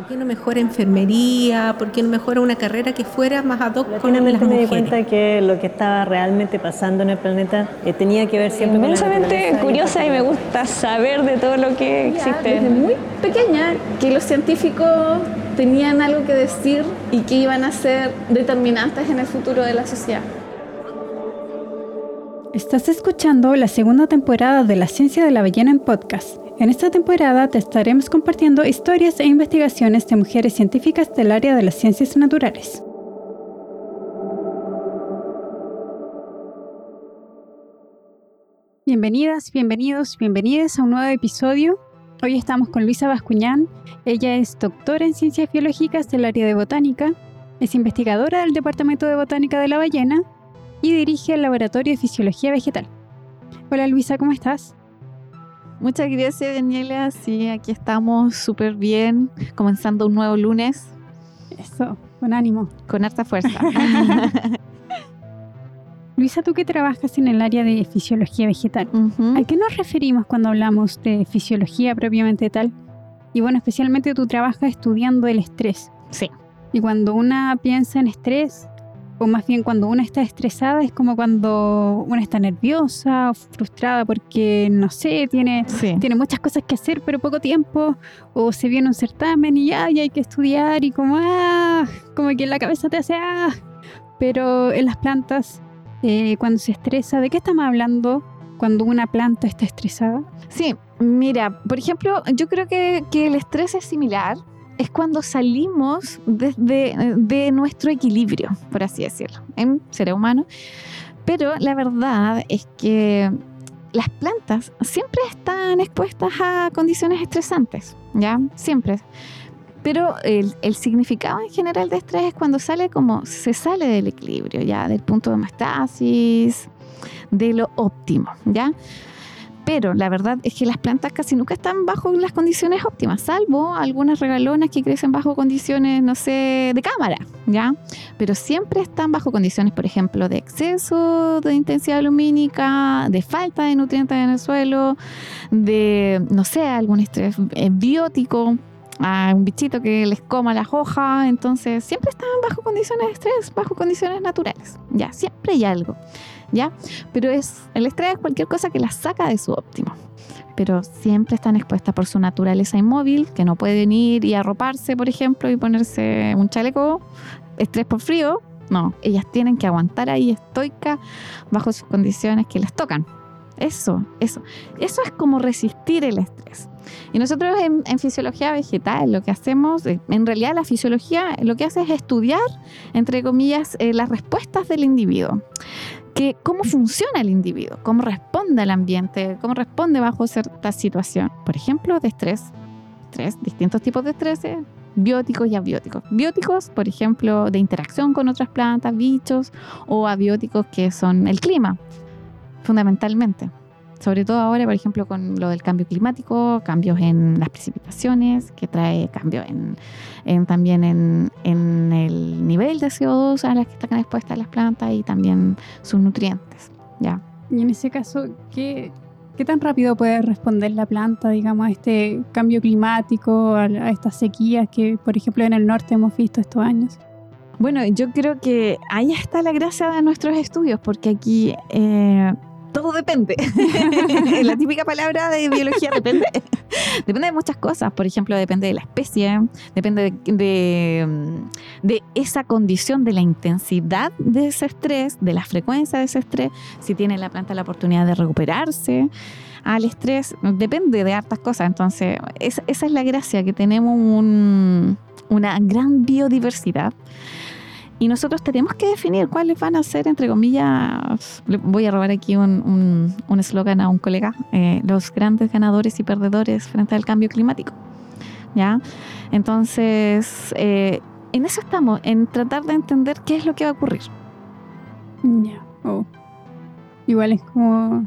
¿Por qué no mejora enfermería? ¿Por qué no mejora una carrera que fuera más ad hoc con las mujeres? me di cuenta que lo que estaba realmente pasando en el planeta eh, tenía que ver siempre Inmensamente curiosa y me gusta saber de todo lo que existe. Desde muy pequeña que los científicos tenían algo que decir y que iban a ser determinantes en el futuro de la sociedad. Estás escuchando la segunda temporada de La Ciencia de la Ballena en podcast. En esta temporada te estaremos compartiendo historias e investigaciones de mujeres científicas del área de las ciencias naturales. Bienvenidas, bienvenidos, bienvenidas a un nuevo episodio. Hoy estamos con Luisa Bascuñán. Ella es doctora en ciencias biológicas del área de botánica, es investigadora del Departamento de Botánica de la Ballena y dirige el Laboratorio de Fisiología Vegetal. Hola Luisa, ¿cómo estás? Muchas gracias Daniela, sí, aquí estamos súper bien, comenzando un nuevo lunes. Eso, con ánimo. Con harta fuerza. Luisa, tú que trabajas en el área de fisiología vegetal, ¿a qué nos referimos cuando hablamos de fisiología propiamente tal? Y bueno, especialmente tú trabajas estudiando el estrés. Sí. Y cuando una piensa en estrés, o más bien cuando una está estresada es como cuando una está nerviosa o frustrada porque, no sé, tiene, tiene muchas cosas que hacer pero poco tiempo, o se viene un certamen y ya, hay que estudiar y como, ah, como que en la cabeza te hace, ah, pero en las plantas, eh, cuando se estresa, ¿de qué estamos hablando cuando una planta está estresada? Sí, mira, por ejemplo, yo creo que, que el estrés es similar es cuando salimos de, nuestro equilibrio, por así decirlo, en ser humano. Pero la verdad es que las plantas siempre están expuestas a condiciones estresantes, ¿ya? Siempre. Pero el, el, significado en general de estrés es cuando sale como se sale del equilibrio, ya, del punto de homeostasis, de lo óptimo, ¿ya? Pero la verdad es que las plantas casi nunca están bajo las condiciones óptimas, salvo algunas regalonas que crecen bajo condiciones, no sé, de cámara, ¿ya? Pero siempre están bajo condiciones, por ejemplo, de exceso de intensidad lumínica, de falta de nutrientes en el suelo, de, no sé, algún estrés biótico, a un bichito que les coma las hojas, entonces siempre están bajo condiciones de estrés, bajo condiciones naturales, ya, siempre hay algo. ¿ya? Pero es, el estrés es cualquier cosa que las saca de su óptimo. Pero siempre están expuestas por su naturaleza inmóvil, que no pueden ir y arroparse, por ejemplo, y ponerse un chaleco, estrés por frío. No, ellas tienen que aguantar ahí estoica bajo sus condiciones que les tocan. Eso, eso. Eso es como resistir el estrés. Y nosotros en, fisiología vegetal lo que hacemos, eh, en realidad la fisiología lo que hace es estudiar, entre comillas, eh, las respuestas del individuo que cómo funciona el individuo, cómo responde al ambiente, cómo responde bajo cierta situación. Por ejemplo, de estrés, estrés, distintos tipos de estrés, bióticos y abióticos. Bióticos, por ejemplo, de interacción con otras plantas, bichos, o abióticos que son el clima, fundamentalmente sobre todo ahora, por ejemplo, con lo del cambio climático, cambios en las precipitaciones, que trae cambios en, también en, el nivel de CO2 a las que están expuestas las plantas y también sus nutrientes. ¿ya? Y en ese caso, ¿qué, ¿qué tan rápido puede responder la planta, digamos, a este cambio climático, a, estas sequías que, por ejemplo, en el norte hemos visto estos años? Bueno, yo creo que ahí está la gracia de nuestros estudios, porque aquí eh, todo depende. la típica palabra de biología depende. depende de muchas cosas. Por ejemplo, depende de la especie, depende de, de, esa condición, de la intensidad de ese estrés, de la frecuencia de ese estrés, si tiene la planta la oportunidad de recuperarse al estrés, depende de hartas cosas. Entonces, esa es la gracia, que tenemos una gran biodiversidad y nosotros tenemos que definir cuáles van a ser, entre comillas, voy a robar aquí un eslogan a un colega, eh, los grandes ganadores y perdedores frente al cambio climático. ¿Ya? Entonces, eh, en eso estamos, en tratar de entender qué es lo que va a ocurrir. Ya, oh. Igual es como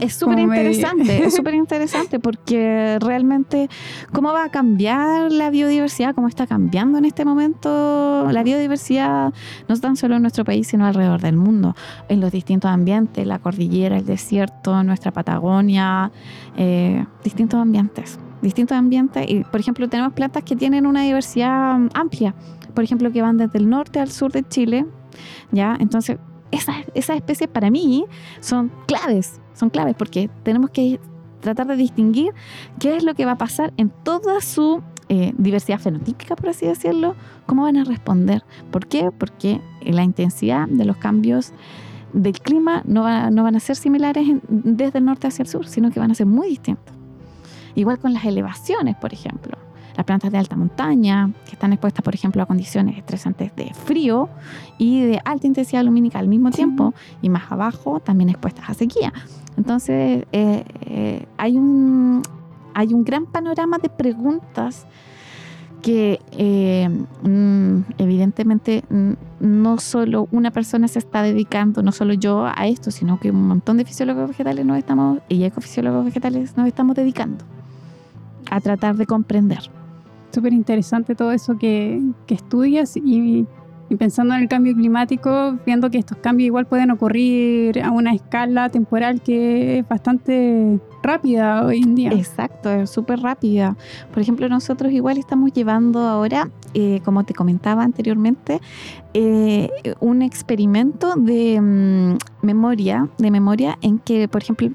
es súper interesante, es súper interesante porque realmente cómo va a cambiar la biodiversidad, cómo está cambiando en este momento la biodiversidad, no tan solo en nuestro país, sino alrededor del mundo, en los distintos ambientes, la cordillera, el desierto, nuestra Patagonia, eh, distintos ambientes distintos ambientes. Y, por ejemplo, tenemos plantas que tienen una diversidad amplia. Por ejemplo, que van desde el norte al sur de Chile. ¿ya? Entonces, esas, esas especies para mí son claves. Son claves porque tenemos que tratar de distinguir qué es lo que va a pasar en toda su eh, diversidad fenotípica, por así decirlo, cómo van a responder. ¿Por qué? Porque la intensidad de los cambios del clima no, no van a ser similares desde el norte hacia el sur, sino que van a ser muy distintos. Igual con las elevaciones, por ejemplo. Las plantas de alta montaña, que están expuestas, por ejemplo, a condiciones estresantes de frío y de alta intensidad lumínica al mismo tiempo, y más abajo también expuestas a sequía. Entonces, eh, eh, hay, un, hay un gran panorama de preguntas que eh, mm, evidentemente mm, no solo una persona se está dedicando, no solo yo a esto, sino que un montón de fisiólogos vegetales nos estamos, y ecofisiólogos vegetales nos estamos dedicando a tratar de comprender. Súper interesante todo eso que, estudias y y pensando en el cambio climático, viendo que estos cambios igual pueden ocurrir a una escala temporal que es bastante rápida hoy en día. Exacto, es súper rápida. Por ejemplo, nosotros igual estamos llevando ahora, eh, como te comentaba anteriormente, eh, un experimento de mm, memoria, de memoria en que, por ejemplo,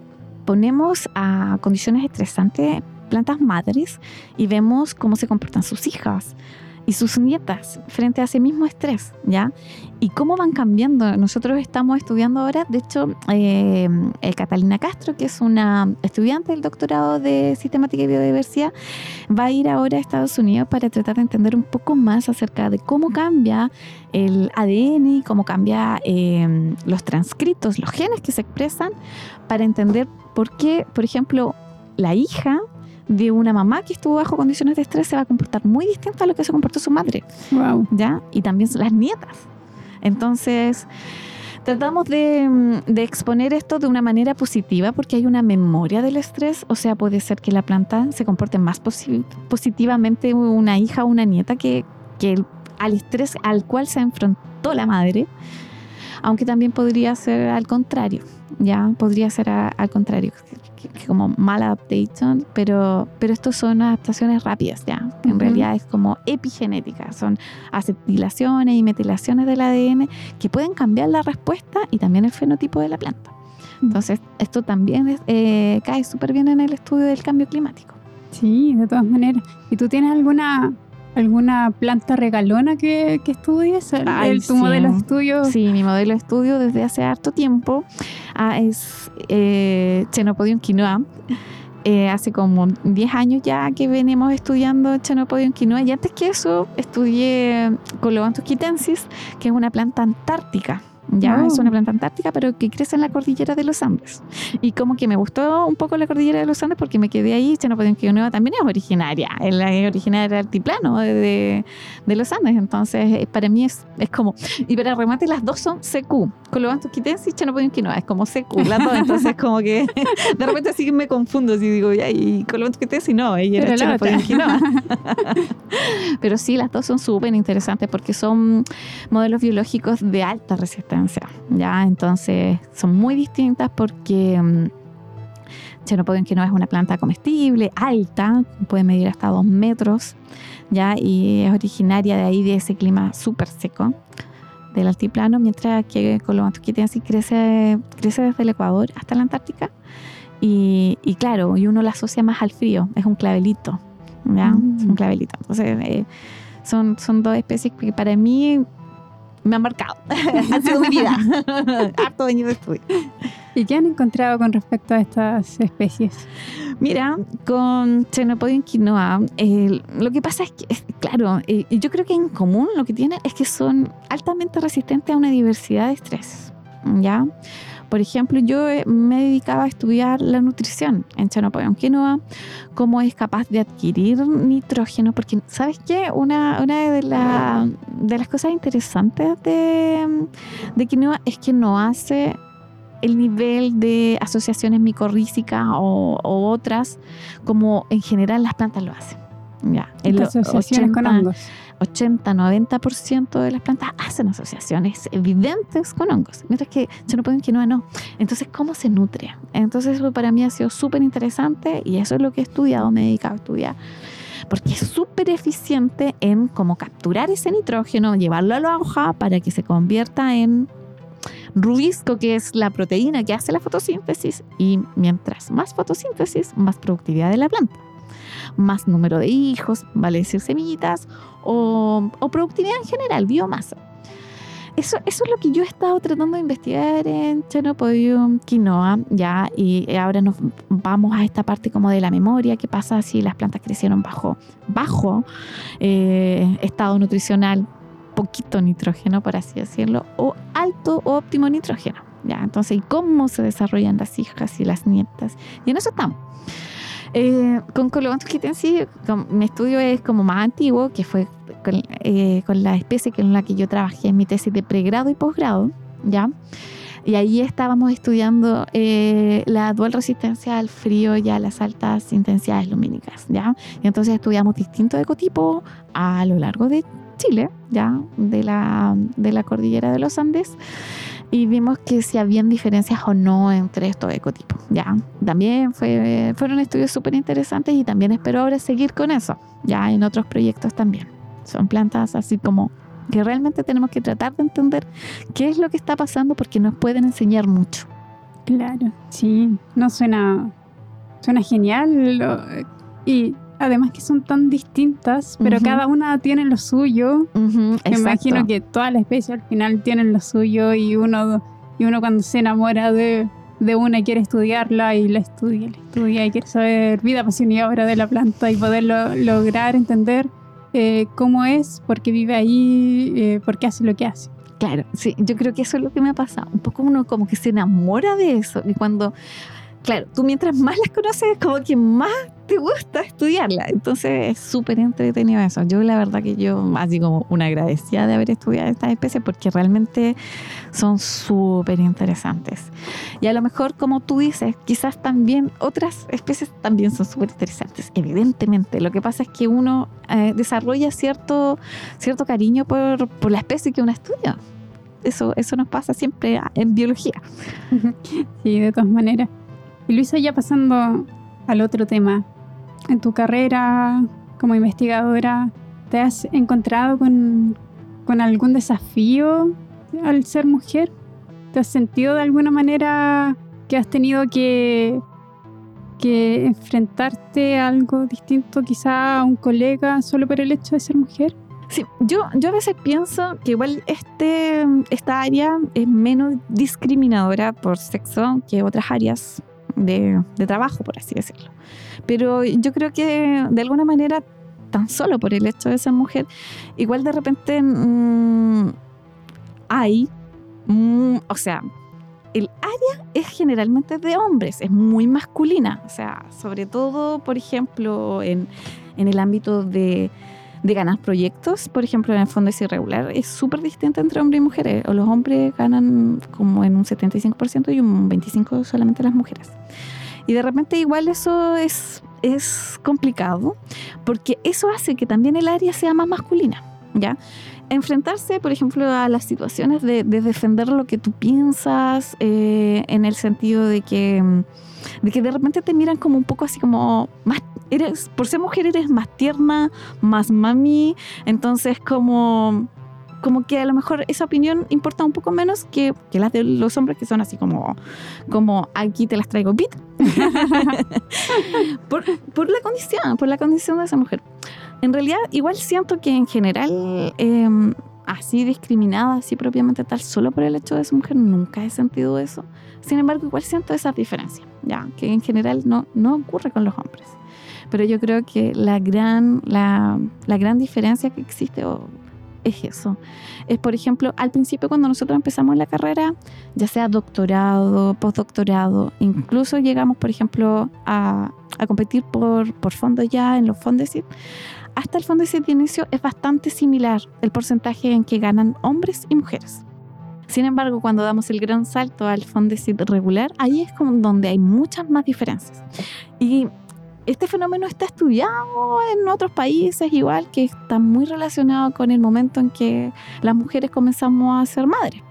ponemos a condiciones estresantes plantas madres y vemos cómo se comportan sus hijas y sus nietas frente a ese mismo estrés, ¿ya? Y cómo van cambiando. Nosotros estamos estudiando ahora, de hecho, eh, eh, Catalina Castro, que es una estudiante del doctorado de Sistemática y Biodiversidad, va a ir ahora a Estados Unidos para tratar de entender un poco más acerca de cómo cambia el ADN y cómo cambia eh, los transcritos, los genes que se expresan, para entender por qué, por ejemplo, la hija de una mamá que estuvo bajo condiciones de estrés se va a comportar muy distinta a lo que se comportó su madre. Wow. ¿Ya? Y también las nietas. Entonces, tratamos de, de, exponer esto de una manera positiva porque hay una memoria del estrés. O sea, puede ser que la planta se comporte más positivamente una hija o una nieta que, que al estrés al cual se enfrentó la madre. Aunque también podría ser al contrario, ya podría ser al contrario, como mal adaptation, pero, pero estos son adaptaciones rápidas ya. En realidad es como epigenética, son acetilaciones y metilaciones del ADN que pueden cambiar la respuesta y también el fenotipo de la planta. Entonces, esto también eh, cae súper bien en el estudio del cambio climático. Sí, de todas maneras. ¿Y tú tienes alguna alguna planta regalona que, que estudies? ¿El, ¿Tu modelo de estudio? Sí, mi modelo de estudio desde hace harto tiempo ah, es eh, Chenopodium quinoa. Eh, hace como 10 años ya que venimos estudiando Chenopodium quinoa y antes que eso estudié Colobanthus quitensis, que es una planta antártica ya es una planta antártica, pero que crece en la cordillera de los Andes. Y como que me gustó un poco la cordillera de los Andes porque me quedé ahí, que Nueva también es originaria, es originaria del altiplano de, de, los Andes, entonces eh, para mí es, es como, y para remate las dos son CQ, Colobantus quitensis y Nueva, es como CQ, las dos, entonces como que de repente así me confundo, si digo, ya, y Colobantus quitensis no, ella era Chenopodenquinoa. pero sí, las dos son súper interesantes porque son modelos biológicos de alta resistencia ¿ya? Entonces son muy distintas porque um, que no es una planta comestible, alta, puede medir hasta dos metros, ¿ya? Y es originaria de ahí, de ese clima súper seco del altiplano, mientras que así crece, crece desde el Ecuador hasta la Antártica. Y, y, claro, y uno la asocia más al frío, es un clavelito, ¿ya? Es un mm. clavelito. Entonces, eh, son, son dos especies que para mí me han marcado. ha sido mi vida. Harto años de estudio. ¿Y qué han encontrado con respecto a estas especies? Mira, con Chenopodium quinoa, lo que pasa es que, claro, eh, yo creo que en común lo que tienen es que son altamente resistentes a una diversidad de estrés. ¿Ya? Por ejemplo, yo eh, me dedicaba a estudiar la nutrición en Chanopoyon quinoa, cómo es capaz de adquirir nitrógeno, porque ¿sabes qué? Una, una de, de las cosas interesantes de, de quinoa es que no hace el nivel de asociaciones micorrízicas o, o, otras como en general las plantas lo hacen. Ya, los asociaciones con hongos. 80-90% de las plantas hacen asociaciones evidentes con hongos, mientras que que no, no. Entonces, ¿cómo se nutre? Entonces, eso para mí ha sido súper interesante y eso es lo que he estudiado, me he dedicado a estudiar porque es súper eficiente en cómo capturar ese nitrógeno, llevarlo a la hoja para que se convierta en rubisco, que es la proteína que hace la fotosíntesis, y mientras más fotosíntesis, más productividad de la planta más número de hijos, vale decir semillitas, o, productividad en general, biomasa. Eso, eso, es lo que yo he estado tratando de investigar en Chenopodium quinoa, ya, y ahora nos vamos a esta parte como de la memoria, qué pasa si las plantas crecieron bajo, bajo eh, estado nutricional, poquito nitrógeno, por así decirlo, o alto o óptimo nitrógeno, ya, entonces, ¿y cómo se desarrollan las hijas y las nietas? Y en eso estamos. Eh, con Colobanthus quitensis, mi estudio es como más antiguo, que fue eh, con, la especie con la que yo trabajé en mi tesis de pregrado y posgrado, ¿ya? Y ahí estábamos estudiando eh, la dual resistencia al frío y a las altas intensidades lumínicas, ¿ya? Y entonces estudiamos distintos ecotipos a lo largo de Chile, ¿ya? De la, de la cordillera de los Andes y vimos que si habían diferencias o no entre estos ecotipos. Ya, también fue, fueron estudios súper interesantes y también espero ahora seguir con eso, ya en otros proyectos también. Son plantas así como que realmente tenemos que tratar de entender qué es lo que está pasando porque nos pueden enseñar mucho. Claro, sí, no suena, suena genial y además que son tan distintas, pero cada una tiene lo suyo. Me imagino que todas las especies al final tienen lo suyo y uno, y uno cuando se enamora de, de una quiere estudiarla y la estudia, la estudia y quiere saber vida, pasión y obra de la planta y poderlo lograr entender eh, cómo es, por qué vive ahí, eh, por qué hace lo que hace. Claro, sí, yo creo que eso es lo que me ha pasado. Un poco uno como que se enamora de eso y cuando claro, tú mientras más las conoces, como que más te gusta estudiarla. Entonces es súper entretenido eso. Yo la verdad que yo así como una agradecida de haber estudiado estas especies porque realmente son súper interesantes. Y a lo mejor, como tú dices, quizás también otras especies también son súper interesantes, evidentemente. Lo que pasa es que uno eh, desarrolla cierto, cierto cariño por, por la especie que uno estudia. Eso, eso nos pasa siempre en biología. Sí, de todas maneras. Y Luisa, ya pasando al otro tema, en tu carrera como investigadora, ¿te has encontrado con, algún desafío al ser mujer? ¿Te has sentido de alguna manera que has tenido que, enfrentarte a algo distinto quizá a un colega solo por el hecho de ser mujer? Sí, yo, yo a veces pienso que igual este, esta área es menos discriminadora por sexo que otras áreas de, trabajo, por así decirlo. Pero yo creo que de alguna manera, tan solo por el hecho de ser mujer, igual de repente mm, hay, mm, o sea, el área es generalmente de hombres, es muy masculina, o sea, sobre todo, por ejemplo, en, en el ámbito de de ganar proyectos, por ejemplo, en el fondo es irregular, es súper distinto entre hombres y mujeres. O los hombres ganan como en un 75% y un 25% solamente las mujeres. Y de repente igual eso es, es complicado porque eso hace que también el área sea más masculina. ¿ya? Enfrentarse, por ejemplo, a las situaciones de, defender lo que tú piensas eh, en el sentido de que, de que de repente te miran como un poco así como más eres, por ser mujer eres más tierna, más mami, entonces como como que a lo mejor esa opinión importa un poco menos que, que las de los hombres que son así como, como aquí te las traigo pit. por, por, la condición, por la condición de esa mujer. En realidad, igual siento que en general, em, así discriminada, así propiamente tal, solo por el hecho de ser mujer, nunca he sentido eso. Sin embargo, igual siento esa diferencia, ya, que en general no, no ocurre con los hombres. Pero yo creo que la gran, la, la gran diferencia que existe es eso. Es, por ejemplo, al principio cuando nosotros empezamos la carrera, ya sea doctorado, postdoctorado, incluso llegamos, por ejemplo, a, a competir por, por fondos ya en los Fondesit, hasta el Fondesit de inicio es bastante similar el porcentaje en que ganan hombres y mujeres. Sin embargo, cuando damos el gran salto al Fondesit regular, ahí es como donde hay muchas más diferencias. Y este fenómeno está estudiado en otros países igual, que está muy relacionado con el momento en que las mujeres comenzamos a ser madres.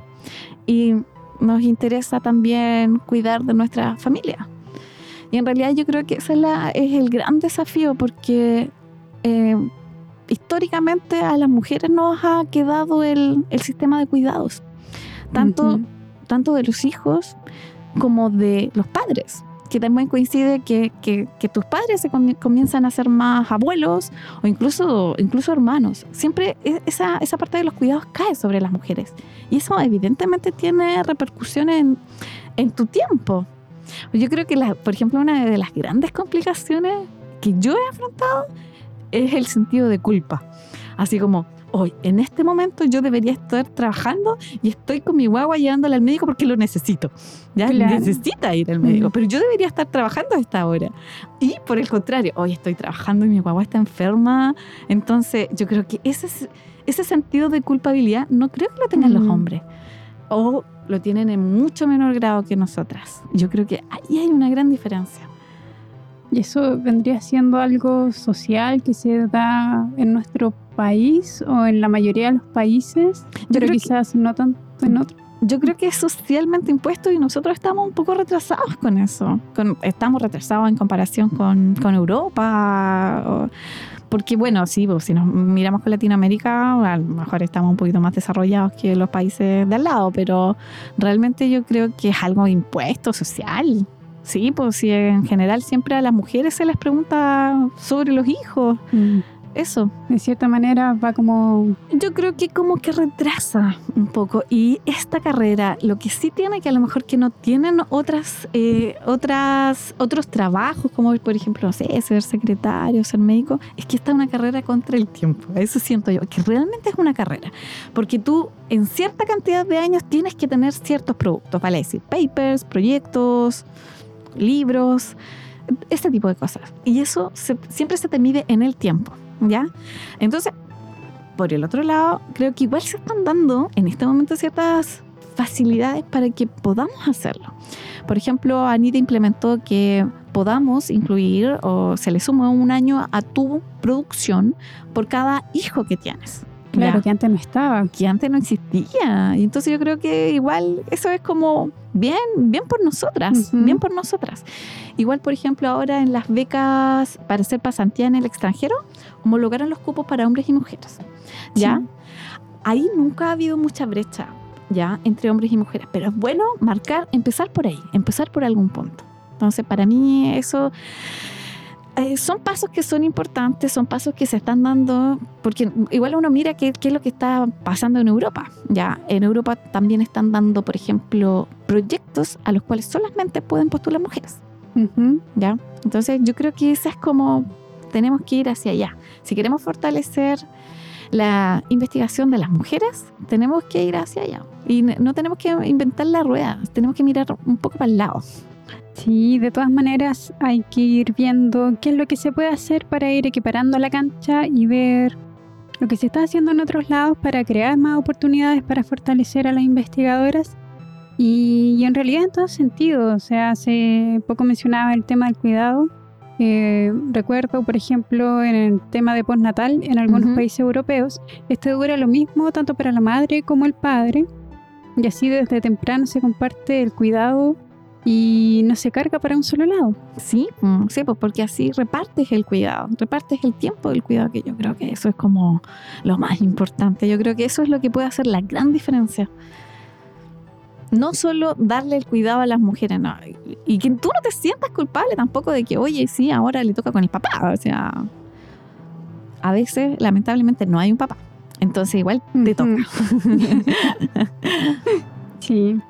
Y nos interesa también cuidar de nuestra familia. Y en realidad yo creo que ese es, el gran desafío porque eh, históricamente a las mujeres nos ha quedado el, sistema de cuidados, tanto, tanto de los hijos como de los padres que también coincide que, tus padres se comienzan a ser más abuelos o incluso, incluso hermanos. Siempre e, esa, esa parte de los cuidados cae sobre las mujeres. Y eso evidentemente tiene repercusiones en, tu tiempo. Yo creo que, la, por ejemplo, una de las grandes complicaciones que yo he afrontado es el sentido de culpa. Así como, hoy, en este momento yo debería estar trabajando y estoy con mi guagua llevándole al médico porque lo necesito. Ya necesita ir al médico, pero yo debería estar trabajando a esta hora. Y por el contrario, hoy estoy trabajando y mi guagua está enferma. Entonces, yo creo que ese, ese sentido de culpabilidad no creo que lo tengan los hombres. O lo tienen en mucho menor grado que nosotras. Yo creo que ahí hay una gran diferencia. ¿Y eso vendría siendo algo social que se da en nuestro país o en la mayoría de los países? Yo pero quizás no tanto en otros. Yo creo que es socialmente impuesto y nosotros estamos un poco retrasados con eso. estamos retrasados en comparación con, con Europa. porque bueno, sí, pues, si nos miramos con Latinoamérica, a lo mejor estamos un poquito más desarrollados que los países de al lado, pero realmente yo creo que es algo impuesto social. Sí, pues sí, en general siempre a las mujeres se les pregunta sobre los hijos. Mm. Eso. De cierta manera va como... Yo creo que como que retrasa un poco. Y esta carrera, lo que sí tiene que a lo mejor que no tienen otras, eh, otras, otros trabajos, como por ejemplo, no sé, ser secretario, ser médico, es que esta es una carrera contra el tiempo. Eso siento yo, que realmente es una carrera. Porque tú en cierta cantidad de años tienes que tener ciertos productos, vale decir, papers, proyectos libros, este tipo de cosas. Y eso siempre se te mide en el tiempo, ¿ya? Entonces, por el otro lado, creo que igual se están dando en este momento ciertas facilidades para que podamos hacerlo. Por ejemplo, Anita implementó que podamos incluir o se le suma un año a tu producción por cada hijo que tienes. Claro, que antes no estaba. Que antes no existía. Y entonces yo creo que igual eso es como bien, bien por nosotras, bien por nosotras. Igual, por ejemplo, ahora en las becas para hacer pasantía en el extranjero, homologaron los cupos para hombres y mujeres. ¿Ya? Ahí nunca ha habido mucha brecha, ¿ya? Entre hombres y mujeres. Pero es bueno marcar, empezar por ahí, empezar por algún punto. Entonces, para mí eso eh, son pasos que son importantes, son pasos que se están dando, porque igual uno mira qué, es lo que está pasando en Europa. Ya, en Europa también están dando, por ejemplo, proyectos a los cuales solamente pueden postular mujeres. ¿Ya? Entonces yo creo que esa es como tenemos que ir hacia allá. Si queremos fortalecer la investigación de las mujeres, tenemos que ir hacia allá. Y no tenemos que inventar la rueda, tenemos que mirar un poco para el lado. Sí, de todas maneras hay que ir viendo qué es lo que se puede hacer para ir equiparando la cancha y ver lo que se está haciendo en otros lados para crear más oportunidades para fortalecer a las investigadoras. Y, en realidad en todo sentido, o sea, hace poco mencionaba el tema del cuidado. Eh, recuerdo, por ejemplo, en el tema de postnatal en algunos países europeos, este dura lo mismo tanto para la madre como el padre. Y así desde temprano se comparte el cuidado y no se carga para un solo lado. Sí, mm, sí, pues porque así repartes el cuidado, repartes el tiempo del cuidado, que yo creo que eso es como lo más importante. Yo creo que eso es lo que puede hacer la gran diferencia. No solo darle el cuidado a las mujeres, no, y que tú no te sientas culpable tampoco de que, oye, sí, ahora le toca con el papá. O sea, a veces, lamentablemente, no hay un papá. Entonces, igual te toca. sí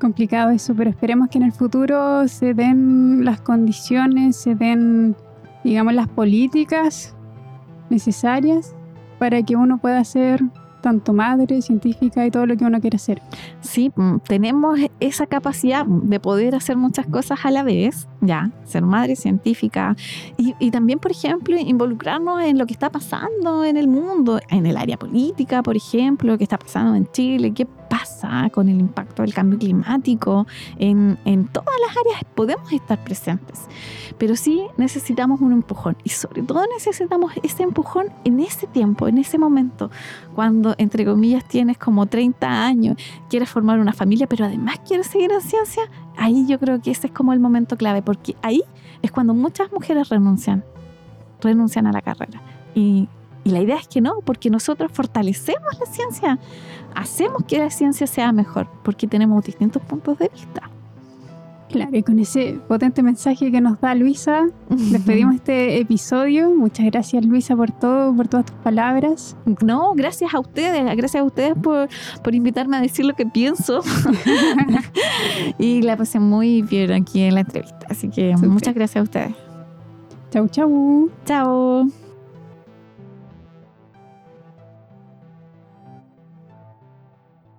complicado eso, pero esperemos que en el futuro se den las condiciones, se den, digamos, las políticas necesarias para que uno pueda ser tanto madre, científica y todo lo que uno quiere hacer. Sí, mm, tenemos esa capacidad de poder hacer muchas cosas a la vez, ya, ser madre científica y, y, también, por ejemplo, involucrarnos en lo que está pasando en el mundo, en el área política, por ejemplo, qué está pasando en Chile, qué pasa con el impacto del cambio climático, en, en todas las áreas podemos estar presentes, pero sí necesitamos un empujón y sobre todo necesitamos ese empujón en ese tiempo, en ese momento, cuando entre comillas tienes como 30 años, quieres formar una familia, pero además quieres seguir en ciencia, ahí yo creo que ese es como el momento clave, porque ahí es cuando muchas mujeres renuncian, renuncian a la carrera. Y, y la idea es que no, porque nosotros fortalecemos la ciencia, hacemos que la ciencia sea mejor, porque tenemos distintos puntos de vista. Claro, y con ese potente mensaje que nos da Luisa, despedimos este episodio. Muchas gracias Luisa por todo, por todas tus palabras. No, gracias a ustedes, gracias a ustedes por, por invitarme a decir lo que pienso. y la pasé muy bien aquí en la entrevista, así que muchas gracias a ustedes. Chau, chau. Chao.